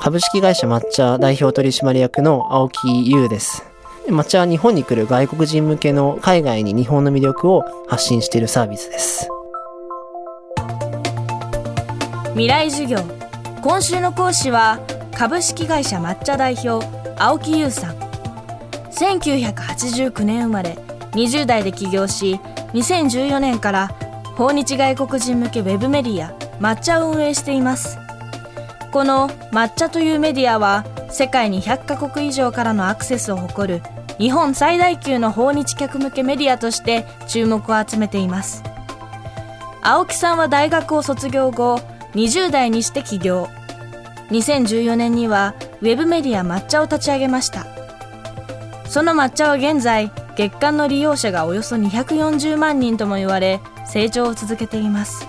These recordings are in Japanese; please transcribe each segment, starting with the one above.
株式会社抹茶代表取締役の青木優です。抹茶は日本に来る外国人向けの海外に日本の魅力を発信しているサービスです。未来授業今週の講師は株式会社抹茶代表青木優さん1989年生まれ20代で起業し2014年から訪日外国人向けウェブメディア抹茶を運営していますこの抹茶というメディアは世界に100カ国以上からのアクセスを誇る日本最大級の訪日客向けメディアとして注目を集めています。青木さんは大学を卒業後20代にして起業。2014年にはウェブメディア抹茶を立ち上げました。その抹茶は現在月間の利用者がおよそ240万人とも言われ成長を続けています。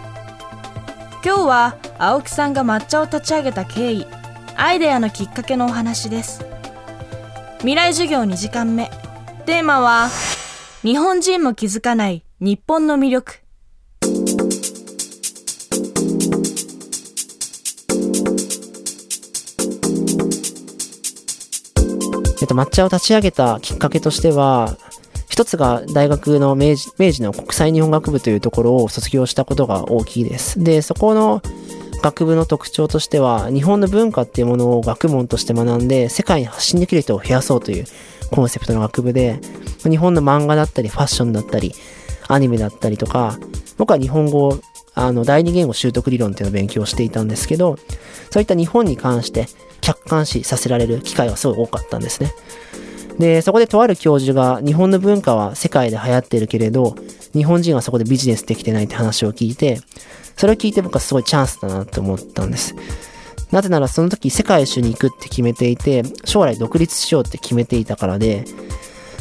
今日は青木さんが抹茶を立ち上げた経緯。アイデアのきっかけのお話です。未来授業2時間目。テーマは日本人も気づかない日本の魅力。えっと、抹茶を立ち上げたきっかけとしては、一つが大学の明治明治の国際日本学部というところを卒業したことが大きいです。で、そこの学部の特徴としては、日本の文化っていうものを学問として学んで、世界に発信できる人を増やそうというコンセプトの学部で、日本の漫画だったり、ファッションだったり、アニメだったりとか、僕は日本語、あの、第二言語習得理論っていうのを勉強していたんですけど、そういった日本に関して客観視させられる機会はすごい多かったんですね。で、そこでとある教授が日本の文化は世界で流行っているけれど、日本人はそこでビジネスできてないって話を聞いて、それを聞いて僕はすごいチャンスだなって思ったんです。なぜならその時世界一周に行くって決めていて、将来独立しようって決めていたからで、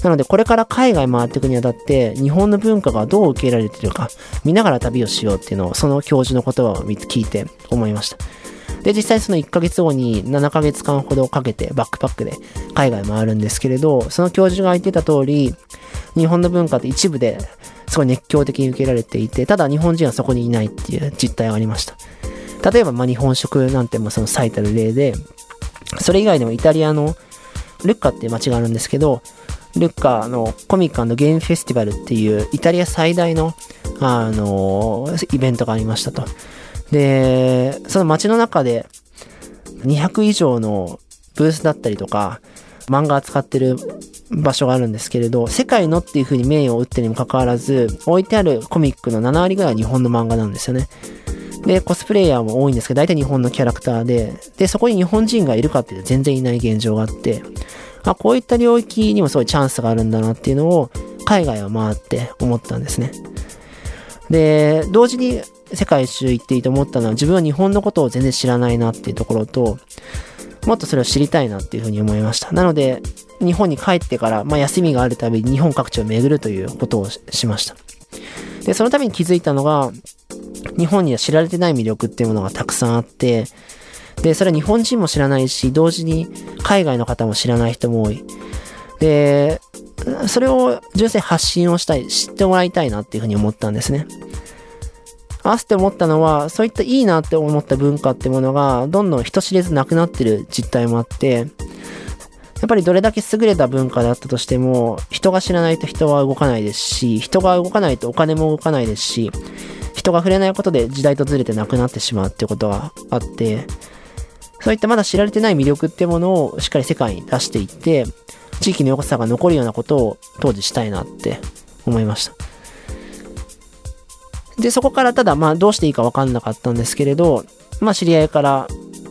なのでこれから海外回っていくにあたって日本の文化がどう受け入れられているか見ながら旅をしようっていうのをその教授の言葉を聞いて思いました。で、実際その1ヶ月後に7ヶ月間ほどかけてバックパックで海外回るんですけれど、その教授が言ってた通り、日本の文化って一部ですごい熱狂的に受けられていて、ただ日本人はそこにいないっていう実態がありました。例えば、ま、日本食なんてもその最たる例で、それ以外でもイタリアのルッカっていう街があるんですけど、ルッカのコミックゲームフェスティバルっていうイタリア最大の、あの、イベントがありましたと。で、その街の中で200以上のブースだったりとか、漫画扱ってる場所があるんですけれど、世界のっていう風に名誉を打ってにもかかわらず、置いてあるコミックの7割ぐらいは日本の漫画なんですよね。で、コスプレイヤーも多いんですけど、大体日本のキャラクターで、で、そこに日本人がいるかっていうと全然いない現状があって、あ、こういった領域にもすごいチャンスがあるんだなっていうのを、海外を回って思ったんですね。で、同時に世界一周行っていいと思ったのは、自分は日本のことを全然知らないなっていうところと、もっとそれを知りたいなっていうふうに思いました。なので、日本に帰ってから、まあ、休みがあるたびに日本各地を巡るということをしました。で、そのために気づいたのが、日本には知られてない魅力っていうものがたくさんあって、で、それは日本人も知らないし、同時に海外の方も知らない人も多い。で、それを純粋に発信をしたい、知ってもらいたいなっていうふうに思ったんですね。合わせて思ったのは、そういったいいなって思った文化ってものが、どんどん人知れずなくなってる実態もあって、やっぱりどれだけ優れた文化だったとしても、人が知らないと人は動かないですし、人が動かないとお金も動かないですし、人が触れないことで時代とずれてなくなってしまうっていうことがあって、そういったまだ知られてない魅力ってものをしっかり世界に出していって、地域の良さが残るようなことを当時したいなって思いました。で、そこからただまあどうしていいかわかんなかったんですけれど、まあ知り合いから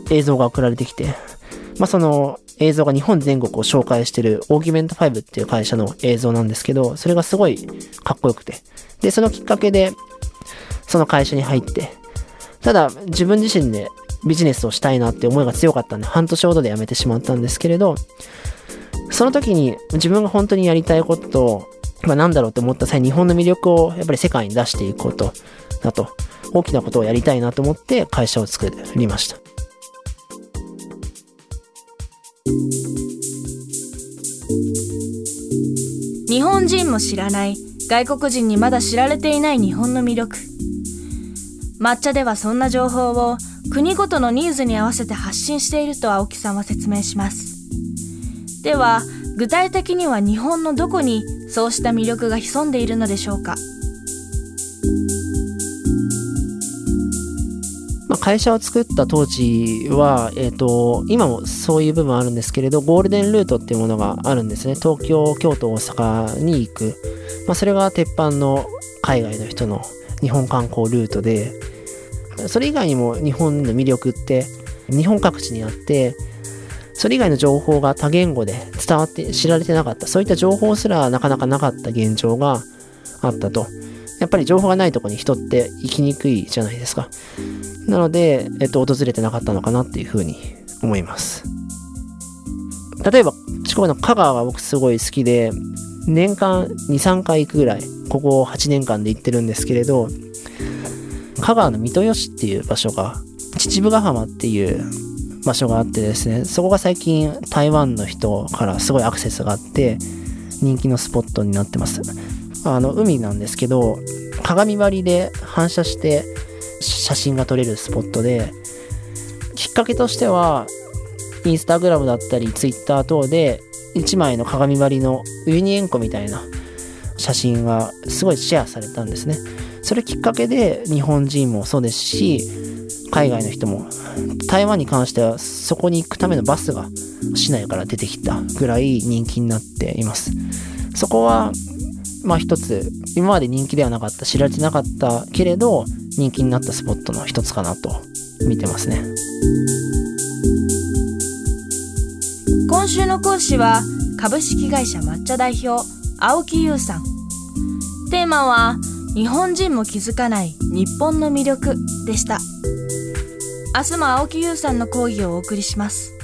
映像が送られてきて、まあその映像が日本全国を紹介してるオーギュメント5っていう会社の映像なんですけど、それがすごいかっこよくて。で、そのきっかけで、その会社に入って、ただ自分自身でビジネスをしたいなって思いが強かったんで、半年ほどで辞めてしまったんですけれど、その時に自分が本当にやりたいことと、まあなんだろうと思った際、日本の魅力をやっぱり世界に出していくことだと、大きなことをやりたいなと思って会社を作りました。日本人も知らない。外国人にまだ知られていない日本の魅力。抹茶ではそんな情報を国ごとのニーズに合わせて発信していると青木さんは説明します。では具体的には日本のどこにそうした魅力が潜んでいるのでしょうか？まあ、会社を作った当時は、えっ、ー、と、今もそういう部分あるんですけれど、ゴールデンルートっていうものがあるんですね。東京、京都、大阪に行く。まあ、それが鉄板の海外の人の日本観光ルートで、それ以外にも日本の魅力って日本各地にあって、それ以外の情報が多言語で伝わって知られてなかった。そういった情報すらなかなかなかった現状があったと。やっぱり情報がないとこに人って行きにくいじゃないですか。なので、えっと、訪れてなかったのかなっていうふうに思います。例えば、四国の香川が僕すごい好きで、年間2、3回行くぐらい、ここ8年間で行ってるんですけれど、香川の三豊市っていう場所が、秩父ヶ浜っていう場所があってですね、そこが最近台湾の人からすごいアクセスがあって、人気のスポットになってます。あの、海なんですけど、鏡張りで反射して写真が撮れるスポットで、きっかけとしては、インスタグラムだったり、ツイッター等で、1枚の鏡張りのウユニ塩湖みたいな写真がすごいシェアされたんですね。それきっかけで日本人もそうですし、海外の人も、台湾に関してはそこに行くためのバスが市内から出てきたぐらい人気になっています。そこは、まあ一つ、今まで人気ではなかった、知られてなかったけれど、人気になったスポットの一つかなと見てますね。今週の講師は株式会社抹茶代表青木優さん。テーマは日本人も気づかない日本の魅力でした。明日も青木優さんの講義をお送りします。